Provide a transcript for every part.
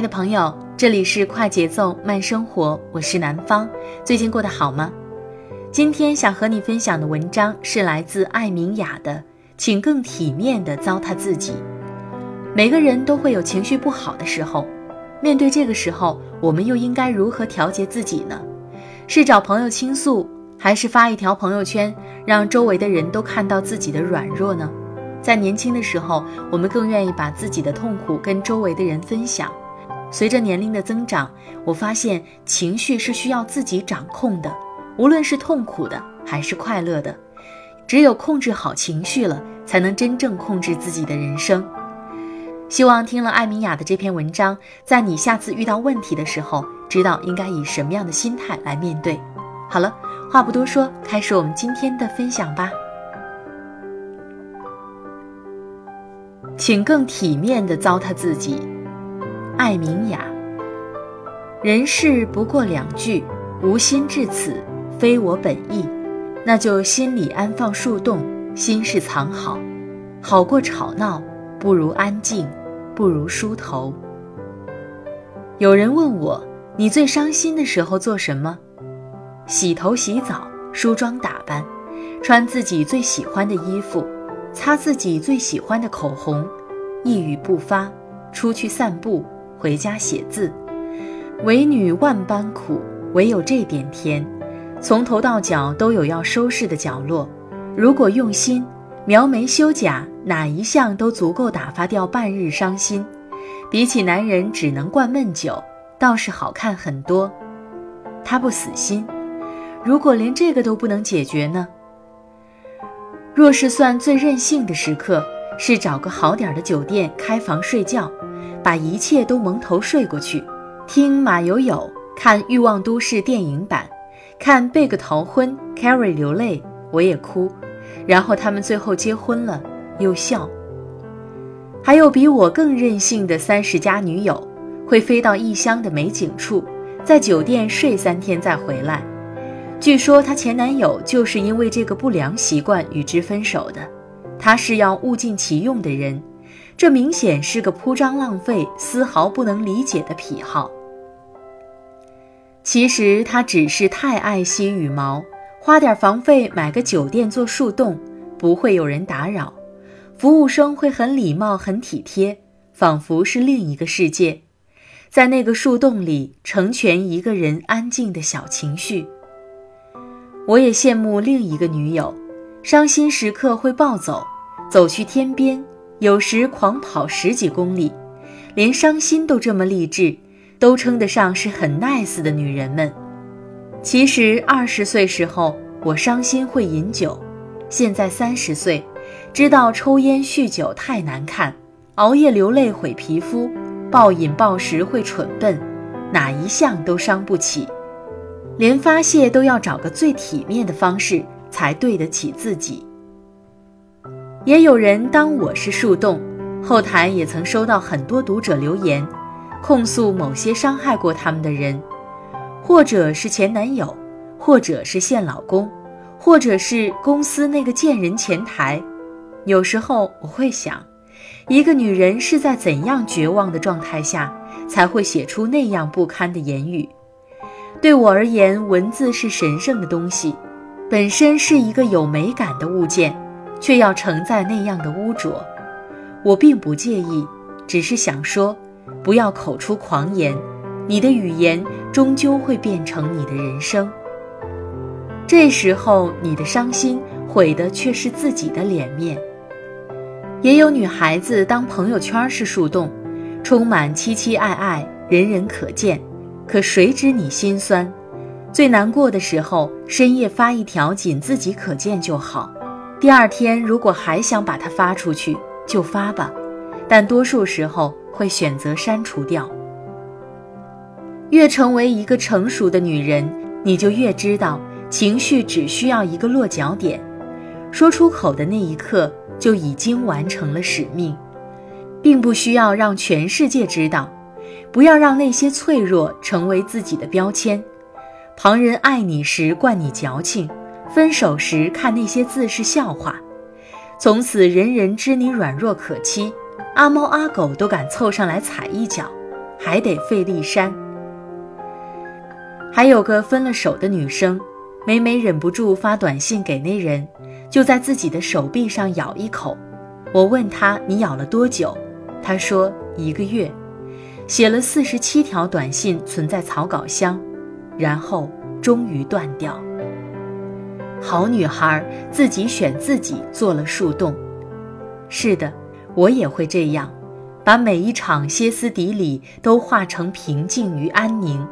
的朋友，这里是快节奏慢生活，我是南方。最近过得好吗？今天想和你分享的文章是来自艾明雅的，请更体面地糟蹋自己。每个人都会有情绪不好的时候，面对这个时候，我们又应该如何调节自己呢？是找朋友倾诉，还是发一条朋友圈，让周围的人都看到自己的软弱呢？在年轻的时候，我们更愿意把自己的痛苦跟周围的人分享。随着年龄的增长，我发现情绪是需要自己掌控的，无论是痛苦的还是快乐的，只有控制好情绪了，才能真正控制自己的人生。希望听了艾米雅的这篇文章，在你下次遇到问题的时候，知道应该以什么样的心态来面对。好了，话不多说，开始我们今天的分享吧。请更体面地糟蹋自己。艾明雅，人世不过两句，无心至此，非我本意，那就心里安放树洞，心事藏好，好过吵闹，不如安静，不如梳头。有人问我，你最伤心的时候做什么？洗头洗澡，梳妆打扮，穿自己最喜欢的衣服，擦自己最喜欢的口红，一语不发，出去散步。回家写字，为女万般苦，唯有这点甜。从头到脚都有要收拾的角落，如果用心，描眉修甲，哪一项都足够打发掉半日伤心。比起男人只能灌闷酒，倒是好看很多。他不死心，如果连这个都不能解决呢？若是算最任性的时刻，是找个好点的酒店开房睡觉。把一切都蒙头睡过去，听马友友，看《欲望都市》电影版，看贝克逃婚，Carrie 流泪，我也哭，然后他们最后结婚了，又笑。还有比我更任性的三十加女友，会飞到异乡的美景处，在酒店睡三天再回来。据说她前男友就是因为这个不良习惯与之分手的，她是要物尽其用的人。这明显是个铺张浪费、丝毫不能理解的癖好。其实他只是太爱惜羽毛，花点房费买个酒店做树洞，不会有人打扰，服务生会很礼貌、很体贴，仿佛是另一个世界。在那个树洞里，成全一个人安静的小情绪。我也羡慕另一个女友，伤心时刻会暴走，走去天边。有时狂跑十几公里，连伤心都这么励志，都称得上是很 nice 的女人们。其实二十岁时候我伤心会饮酒，现在三十岁，知道抽烟酗酒太难看，熬夜流泪毁皮肤，暴饮暴食会蠢笨，哪一项都伤不起，连发泄都要找个最体面的方式才对得起自己。也有人当我是树洞，后台也曾收到很多读者留言，控诉某些伤害过他们的人，或者是前男友，或者是现老公，或者是公司那个贱人前台。有时候我会想，一个女人是在怎样绝望的状态下，才会写出那样不堪的言语？对我而言，文字是神圣的东西，本身是一个有美感的物件，却要承载那样的污浊。我并不介意，只是想说，不要口出狂言，你的语言终究会变成你的人生。这时候，你的伤心毁的却是自己的脸面。也有女孩子当朋友圈是树洞，充满凄凄爱爱，人人可见。可谁知你心酸，最难过的时候，深夜发一条仅自己可见就好。第二天如果还想把它发出去，就发吧，但多数时候会选择删除掉。越成为一个成熟的女人，你就越知道，情绪只需要一个落脚点，说出口的那一刻就已经完成了使命，并不需要让全世界知道。不要让那些脆弱成为自己的标签。旁人爱你时惯你矫情，分手时看那些字是笑话。从此人人知你软弱可欺，阿猫阿狗都敢凑上来踩一脚，还得费力删。还有个分了手的女生，每每忍不住发短信给那人，就在自己的手臂上咬一口。我问她你咬了多久？她说一个月。写了四十七条短信存在草稿箱，然后终于断掉。好女孩自己选自己做了树洞。是的，我也会这样，把每一场歇斯底里都化成平静与安宁。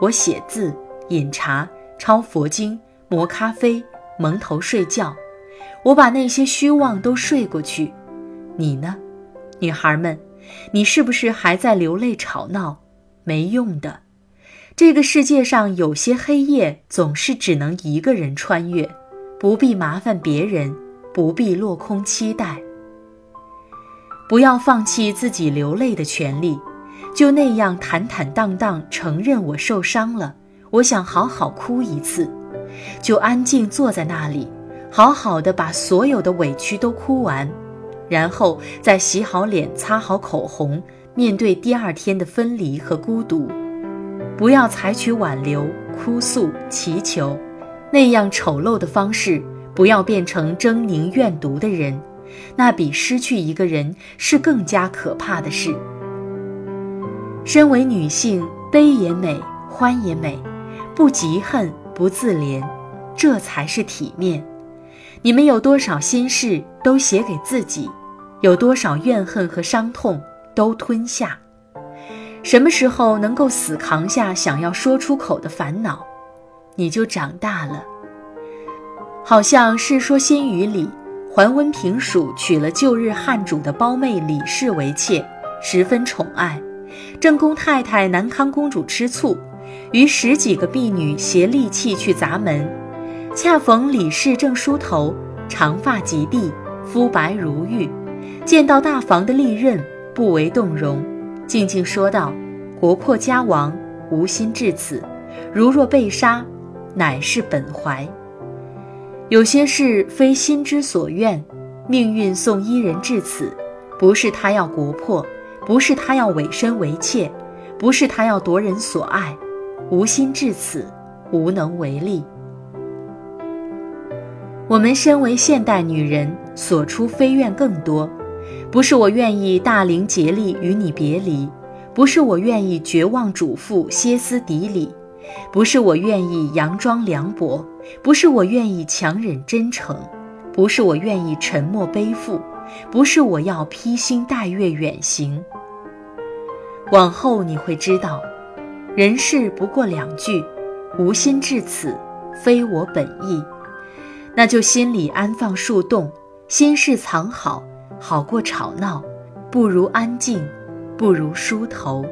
我写字、饮茶、抄佛经、磨咖啡、蒙头睡觉。我把那些虚妄都睡过去。你呢，女孩们？你是不是还在流泪吵闹？没用的，这个世界上有些黑夜总是只能一个人穿越，不必麻烦别人，不必落空期待。不要放弃自己流泪的权利，就那样坦坦荡荡承认我受伤了，我想好好哭一次，就安静坐在那里，好好的把所有的委屈都哭完。然后再洗好脸，擦好口红，面对第二天的分离和孤独，不要采取挽留、哭诉、祈求那样丑陋的方式，不要变成狰狞怨毒的人，那比失去一个人是更加可怕的事。身为女性，悲也美，欢也美，不嫉恨，不自怜，这才是体面。你们有多少心事都写给自己，有多少怨恨和伤痛都吞下。什么时候能够死扛下想要说出口的烦恼，你就长大了。好像《世说新语》里，桓温平蜀娶了旧日汉主的胞妹李氏为妾，十分宠爱。正宫太太南康公主吃醋，与十几个婢女携利器去砸门。恰逢李氏正梳头，长发及地，肤白如玉，见到大房的利刃，不为动容，静静说道：“国破家亡，无心至此。如若被杀，乃是本怀。有些事非心之所愿，命运送伊人至此，不是他要国破，不是他要委身为妾，不是他要夺人所爱，无心至此，无能为力。”我们身为现代女人，所出非愿更多。不是我愿意大龄竭力与你别离，不是我愿意绝望嘱咐歇斯底里，不是我愿意佯装凉薄，不是我愿意强忍真诚，不是我愿意沉默背负，不是我要披星戴月远行。往后你会知道，人世不过两句，无心至此，非我本意。那就心里安放树洞，心事藏好，好过吵闹，不如安静，不如梳头。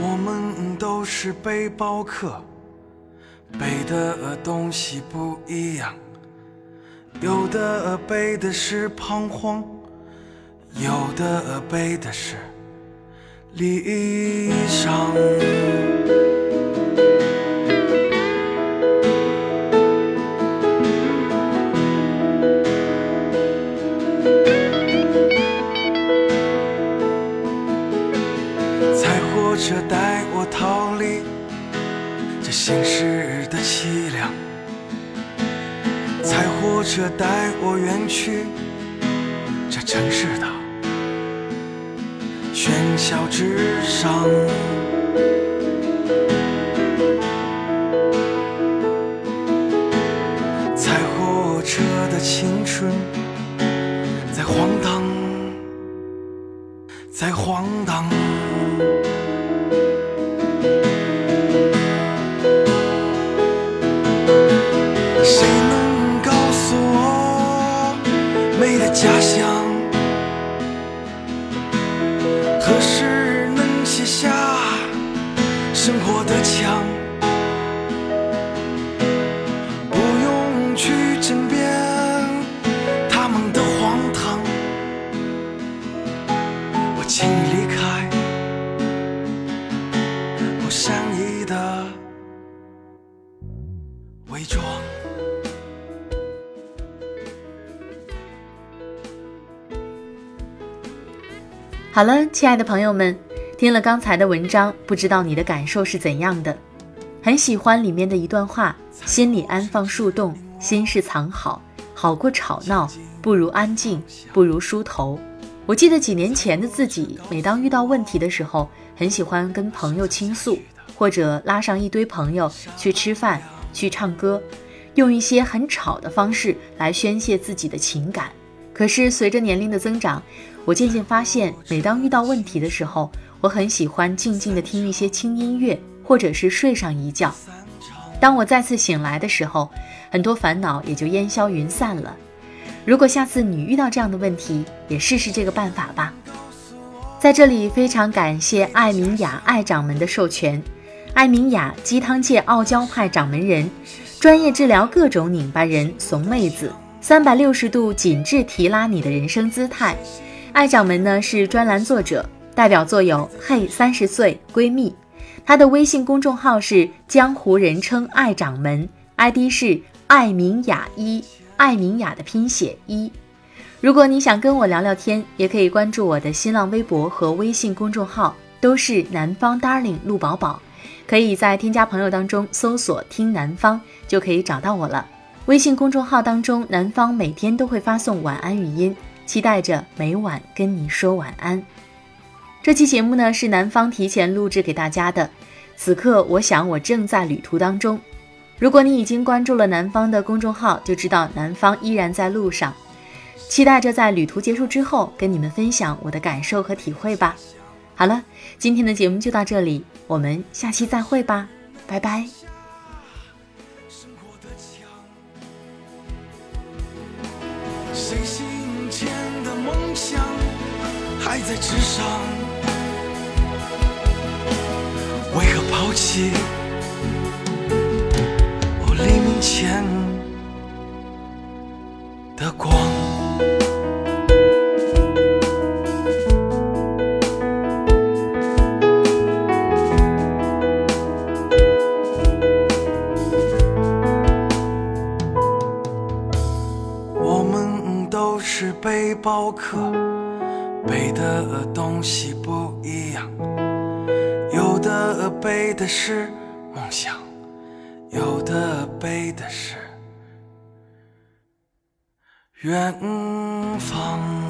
我们都是背包客，背的东西不一样，有的背的是彷徨。有的背的是离乡，彩火车带我逃离这城市的凄凉，彩火车带我远去这城市的。喧嚣之上。踩火车的青春，在晃荡，在晃荡。好了，亲爱的朋友们，听了刚才的文章，不知道你的感受是怎样的？很喜欢里面的一段话：“心里安放树洞，心事藏好，好过吵闹，不如安静，不如梳头。”我记得几年前的自己，每当遇到问题的时候，很喜欢跟朋友倾诉，或者拉上一堆朋友去吃饭、去唱歌，用一些很吵的方式来宣泄自己的情感。可是随着年龄的增长，我渐渐发现，每当遇到问题的时候，我很喜欢静静的听一些轻音乐，或者是睡上一觉。当我再次醒来的时候，很多烦恼也就烟消云散了。如果下次你遇到这样的问题，也试试这个办法吧。在这里非常感谢艾明雅艾掌门的授权。艾明雅鸡汤界傲娇派掌门人，专业治疗各种拧巴人、怂妹子，三百六十度紧致提拉你的人生姿态。爱掌门呢是专栏作者，代表作有《嘿三十岁闺蜜》，他的微信公众号是江湖人称爱掌门，ID 是艾明雅一。艾明雅的拼写一。如果你想跟我聊聊天，也可以关注我的新浪微博和微信公众号，都是南方 darling 陆宝宝。可以在添加朋友当中搜索“听南方”，就可以找到我了。微信公众号当中，南方每天都会发送晚安语音，期待着每晚跟你说晚安。这期节目呢是南方提前录制给大家的，此刻我想我正在旅途当中。如果你已经关注了南方的公众号，就知道南方依然在路上，期待着在旅途结束之后跟你们分享我的感受和体会吧。好了，今天的节目就到这里，我们下期再会吧，拜拜。谁心间的梦想还在纸上？为何抛弃？背包客，背的东西不一样，有的背的是梦想。有的背的是远方。